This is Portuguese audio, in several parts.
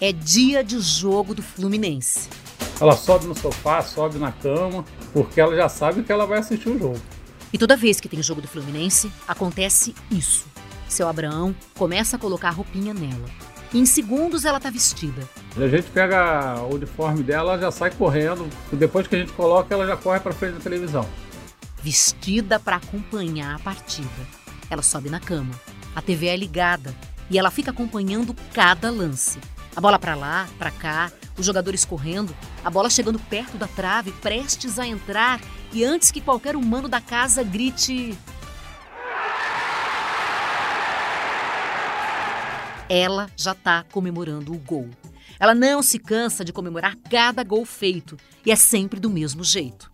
É dia de jogo do Fluminense. Ela sobe no sofá, sobe na cama, porque ela já sabe que ela vai assistir o jogo. E toda vez que tem jogo do Fluminense, acontece isso. Seu Abraão começa a colocar a roupinha nela. E em segundos ela tá vestida. A gente pega o uniforme dela, ela já sai correndo. E depois que a gente coloca, ela já corre para frente da televisão. Vestida para acompanhar a partida. Ela sobe na cama. A TV é ligada e ela fica acompanhando cada lance. A bola para lá, para cá, os jogadores correndo, a bola chegando perto da trave, prestes a entrar e antes que qualquer humano da casa grite. Ela já está comemorando o gol. Ela não se cansa de comemorar cada gol feito e é sempre do mesmo jeito.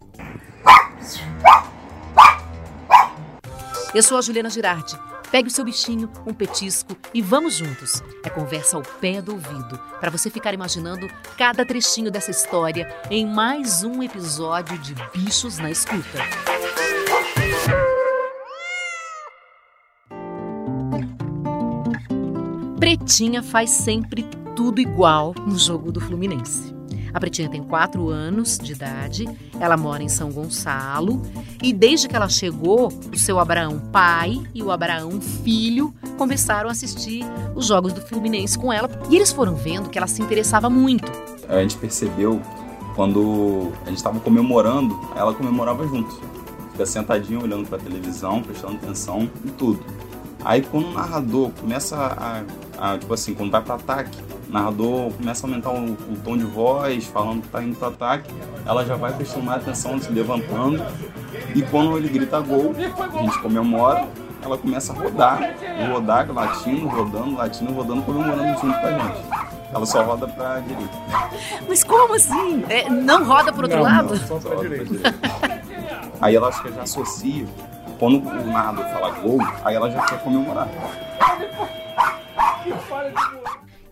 Eu sou a Juliana Girardi Pegue o seu bichinho, um petisco e vamos juntos. É conversa ao pé do ouvido, para você ficar imaginando cada trechinho dessa história em mais um episódio de Bichos na Escuta. Pretinha faz sempre tudo igual no jogo do Fluminense. A Pretinha tem 4 anos de idade, ela mora em São Gonçalo e desde que ela chegou, o seu Abraão pai e o Abraão filho começaram a assistir os jogos do Fluminense com ela e eles foram vendo que ela se interessava muito. A gente percebeu quando a gente estava comemorando, ela comemorava junto. Fica sentadinha olhando para a televisão, prestando atenção em tudo. Aí quando o narrador começa a, a tipo assim, quando vai para ataque, narrador começa a aumentar o, o, tom de voz, falando que está indo para ataque, ela já vai prestando mais atenção, se levantando. E quando ele grita gol, a gente comemora, ela começa a rodar, rodar, latindo, rodando, latindo, rodando, comemorando junto com a gente. Ela só roda pra direita. Mas como assim? É, não roda pro outro Não, lado? não, só pra direita. Aí ela acho que já associa. Quando o narrador fala gol, aí ela já quer comemorar.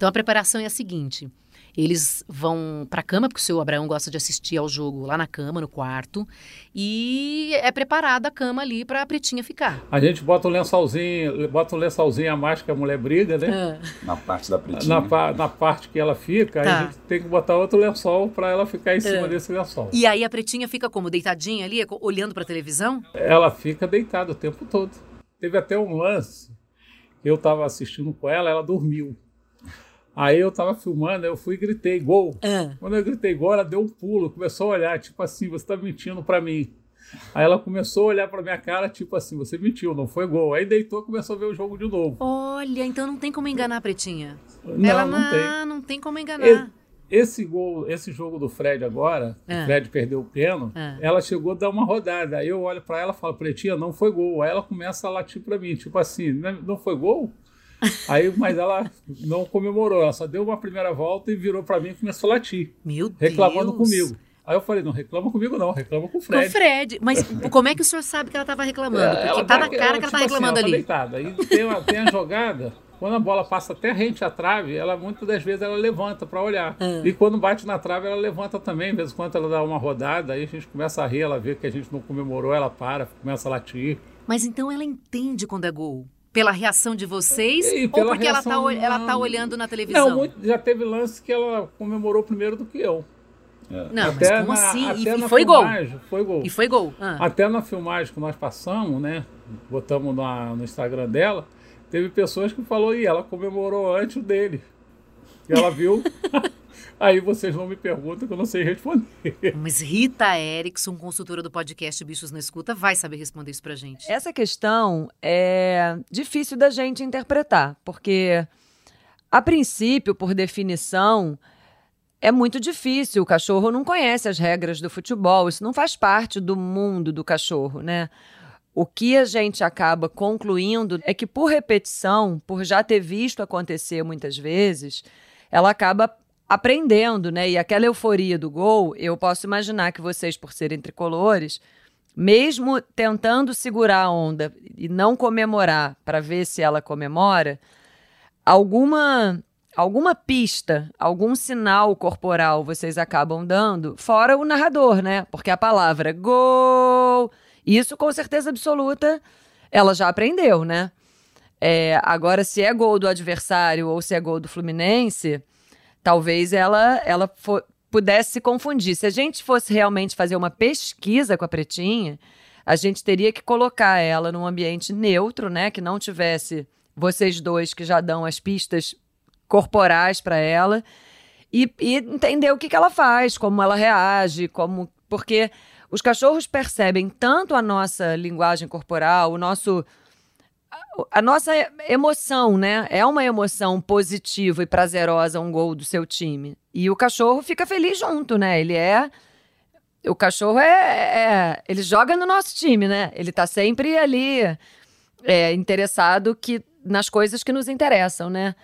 Então a preparação é a seguinte: eles vão para a cama, porque o seu Abraão gosta de assistir ao jogo lá na cama, no quarto, e é preparada a cama ali para a pretinha ficar. A gente bota um lençolzinho, bota um lençolzinho a mais que a mulher briga, né? Ah, Na parte da pretinha. Na, na parte que ela fica, aí Tá. a gente tem que botar outro lençol para ela ficar em cima É. desse lençol. E aí a pretinha fica como? Deitadinha ali, olhando para a televisão? Ela fica deitada o tempo todo. Teve até um lance, eu estava assistindo com ela, ela dormiu. Aí eu estava filmando, eu fui e gritei gol. Ah. Quando eu gritei gol, ela deu um pulo, começou a olhar, tipo assim, você está mentindo para mim. Aí ela começou a olhar para minha cara, tipo assim, você mentiu, não foi gol. Aí deitou e começou a ver o jogo de novo. Olha, então não tem como enganar a pretinha. Não, Ela não tem. não tem como enganar. E- Esse gol, esse jogo do Fred agora, É. o Fred perdeu o pênalti, É. ela chegou a dar uma rodada. Aí eu olho pra ela e falo, Pretinha, não foi gol. Aí ela começa a latir pra mim, tipo assim, "Não- não foi gol? Aí, mas ela não comemorou, ela só deu uma primeira volta e virou pra mim e começou a latir, Meu Deus. reclamando comigo. Aí eu falei, não reclama comigo não, reclama com o Com o Fred. Fred. Mas como é que o senhor sabe que ela estava reclamando? Porque Ela tá na tá- cara que ela tá tipo assim, reclamando ela tá ali. deitada. Aí tem, uma- tem a jogada, quando a bola passa até rente à trave, ela muitas das vezes ela levanta para olhar. Ah. E quando bate na trave, ela levanta também. De vez em quando ela dá uma rodada, aí a gente começa a rir, ela vê que a gente não comemorou, ela para, começa a latir. Mas então ela entende quando é gol. Pela reação de vocês E ou porque ela, tá, ol- ela tá não. olhando na televisão? Não, muito- já teve lance que ela comemorou primeiro do que eu. Não, mas Até como na- assim? E- até E, na foi gol. filmagem, Foi gol. E foi gol. Ah. Até na filmagem que nós passamos, né? Botamos na- no Instagram dela, teve pessoas que falou, e ela comemorou antes o dele. E ela viu. Aí vocês não me perguntam que eu não sei responder. Mas Rita Erickson, consultora do podcast Bichos na Escuta, vai saber responder isso pra gente. Essa questão é difícil da gente interpretar, porque, a princípio, por definição, é muito difícil. O cachorro não conhece as regras do futebol, isso não faz parte do mundo do cachorro, né? O que a gente acaba concluindo é que, por repetição, por já ter visto acontecer muitas vezes, ela acaba aprendendo, né? E aquela euforia do gol, eu posso imaginar que vocês, por serem tricolores, mesmo tentando segurar a onda e não comemorar para ver se ela comemora, alguma alguma pista, algum sinal corporal vocês acabam dando, fora o narrador, né? Porque a palavra gol, isso com certeza absoluta, ela já aprendeu, né? É, agora, se é gol do adversário ou se é gol do Fluminense, talvez ela, ela pudesse se confundir. Se a gente fosse realmente fazer uma pesquisa com a Pretinha, a gente teria que colocar ela num ambiente neutro, né? Que não tivesse vocês dois que já dão as pistas corporais para ela e, e, entender o que, que ela faz, como ela reage, como porque os cachorros percebem tanto a nossa linguagem corporal, o nosso a nossa emoção, né? É uma emoção positiva e prazerosa um gol do seu time. E o cachorro fica feliz junto, né? Ele é o cachorro é, é, ele joga no nosso time, né? Ele tá sempre ali é, interessado que nas coisas que nos interessam, né?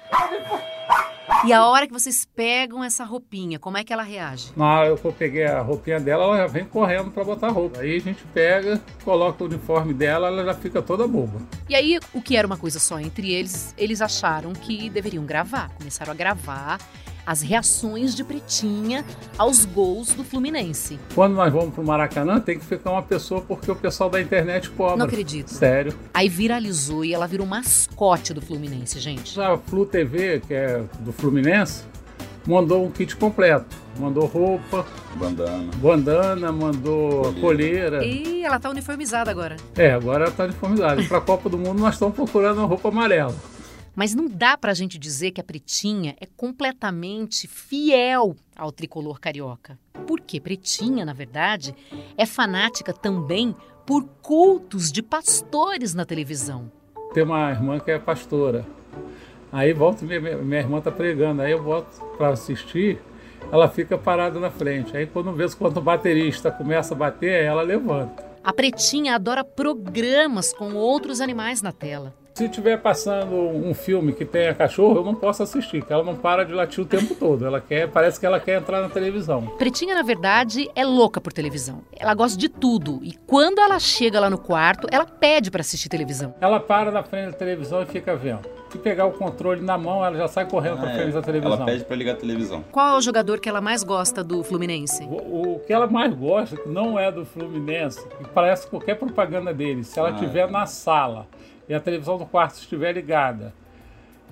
E a hora que vocês pegam essa roupinha, como é que ela reage? Na hora que eu peguei a roupinha dela, ela já vem correndo para botar a roupa. Aí a gente pega, coloca o uniforme dela, ela já fica toda boba. E aí, o que era uma coisa só entre eles, eles acharam que deveriam gravar. Começaram a gravar as reações de Pretinha aos gols do Fluminense. Quando nós vamos pro Maracanã, tem que ficar uma pessoa porque o pessoal da internet cobra. Não acredito. Sério. Aí viralizou e ela virou mascote do Fluminense, gente. A Flu TV, que é do Fluminense, mandou um kit completo. Mandou roupa, bandana, bandana mandou colheira. E ela tá uniformizada agora. É, agora ela tá uniformizada. Para a Copa do Mundo nós estamos procurando uma roupa amarela. Mas não dá para a gente dizer que a Pretinha é completamente fiel ao tricolor carioca. Porque Pretinha, na verdade, é fanática também por cultos de pastores na televisão. Tem uma irmã que é pastora. Aí volta, minha, minha irmã tá pregando, aí eu volto para assistir, ela fica parada na frente. Aí quando vê quando o baterista começa a bater, ela levanta. A Pretinha adora programas com outros animais na tela. Se estiver passando um filme que tenha cachorro, eu não posso assistir, que ela não para de latir o tempo todo. Ela quer, parece que ela quer entrar na televisão. Pretinha, na verdade, é louca por televisão. Ela gosta de tudo e quando ela chega lá no quarto, ela pede para assistir televisão. Ela para na frente da televisão e fica vendo. Se pegar o controle na mão, ela já sai correndo ah, para frente é. da televisão. Ela pede para ligar a televisão. Qual é o jogador que ela mais gosta do Fluminense? O, o que ela mais gosta, que não é do Fluminense, que parece qualquer propaganda dele, se ela estiver ah, é. na sala e a televisão do quarto estiver ligada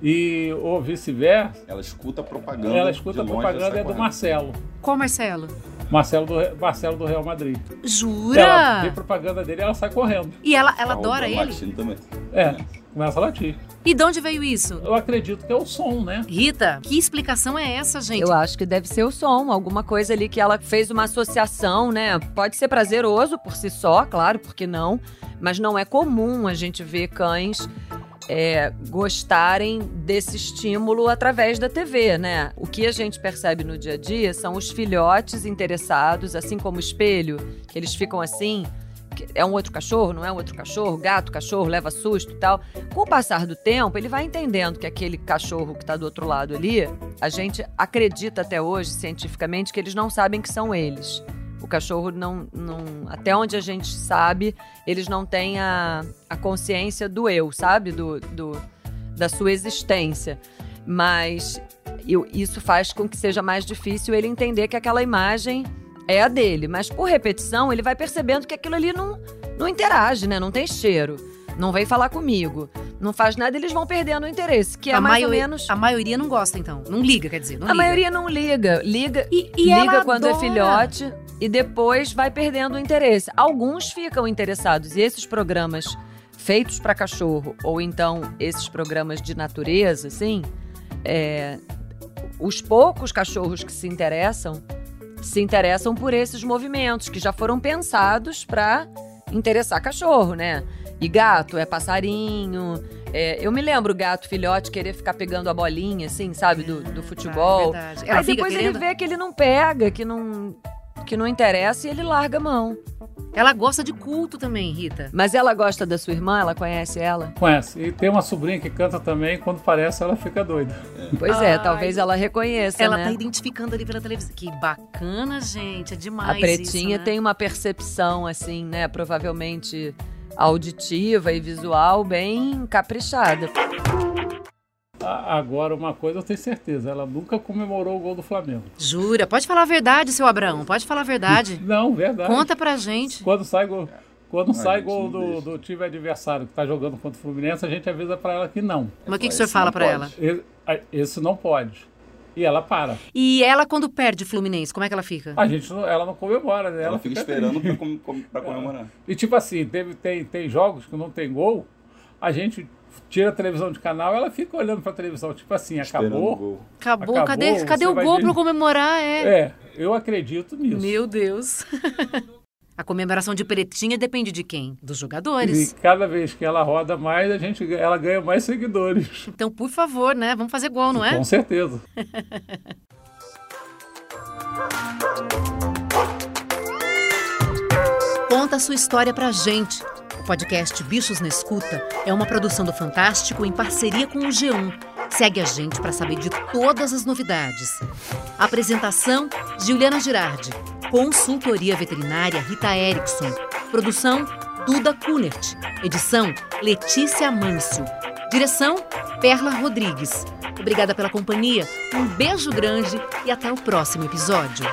e ou vice-versa. Ela escuta a propaganda. Ela escuta a propaganda é do Marcelo. Qual Marcelo? Marcelo do, Marcelo do Real Madrid. Jura? Ela vê propaganda dele ela sai correndo. E ela, ela adora ele? Também. É, começa a latir. E de onde veio isso? Eu acredito que é o som, né? Rita, que explicação é essa, gente? Eu acho que deve ser o som, alguma coisa ali que ela fez uma associação, né? Pode ser prazeroso por si só, claro, porque não? Mas não é comum a gente ver cães é, gostarem desse estímulo através da TV, né? O que a gente percebe no dia a dia são os filhotes interessados, assim como o espelho, que eles ficam assim. É um outro cachorro, não é um outro cachorro, gato, cachorro, leva susto e tal. Com o passar do tempo, ele vai entendendo que aquele cachorro que está do outro lado ali, a gente acredita até hoje, cientificamente, que eles não sabem que são eles. O cachorro não, não. Até onde a gente sabe, eles não têm a, a consciência do eu, sabe? Do, do, da sua existência. Mas eu, isso faz com que seja mais difícil ele entender que aquela imagem é a dele. Mas por repetição, ele vai percebendo que aquilo ali não, não interage, né? Não tem cheiro. Não vem falar comigo não faz nada, eles vão perdendo o interesse, que é a mais ou menos. A maioria não gosta, então. Não liga, quer dizer. a liga. maioria não liga. Liga, e, e liga quando é adora. é filhote e depois vai perdendo o interesse. Alguns ficam interessados. E esses programas feitos para cachorro, ou então esses programas de natureza, assim, é, os poucos cachorros que se interessam se interessam por esses movimentos que já foram pensados para interessar cachorro, né? E gato é passarinho. É, eu me lembro o gato filhote querer ficar pegando a bolinha, assim, sabe, do, do futebol. É verdade. Aí depois querendo... ele vê que ele não pega, que não, que não interessa e ele larga a mão. Ela gosta de culto também, Rita. Mas ela gosta da sua irmã? Ela conhece ela? Conhece. E tem uma sobrinha que canta também. Quando parece, ela fica doida. Pois é, Ai, talvez ela reconheça. Ela né? tá identificando ali pela televisão. Que bacana, gente. É demais. A pretinha isso, né? tem uma percepção, assim, né? Provavelmente auditiva e visual bem caprichada. Agora, uma coisa eu tenho certeza, ela nunca comemorou o gol do Flamengo. Jura? Pode falar a verdade, seu Abraão, pode falar a verdade. Não, verdade. Conta pra gente. Quando sai gol, quando sai gol do, do, time adversário que tá jogando contra o Fluminense, a gente avisa para ela que não. Mas o que, que o senhor fala para ela? Esse, não pode. E ela para. E ela, quando perde o Fluminense, como é que ela fica? A gente não, ela não comemora, né? Ela, fica, esperando triste. pra, com, com, pra comemorar. E tipo assim, teve, tem, tem jogos que não tem gol, a gente tira a televisão de canal ela fica olhando pra televisão, tipo assim, acabou. Acabou, Acabou, cadê, cadê o gol pra comemorar? É. É, eu acredito nisso. Meu Deus. A comemoração de pretinha depende de quem? Dos E jogadores. cada vez que ela roda mais, a gente, ela ganha mais seguidores. Então, por favor, né? Vamos fazer gol, não é? Com certeza. Conta a sua história pra gente. Podcast Bichos na Escuta é uma produção do Fantástico em parceria com o G1. Segue a gente para saber de todas as novidades. Apresentação: Juliana Girardi. Consultoria veterinária Rita Erickson. Produção: Duda Kunert. Edição: Letícia Mâncio. Direção: Perla Rodrigues. Obrigada pela companhia, um beijo grande e até o próximo episódio.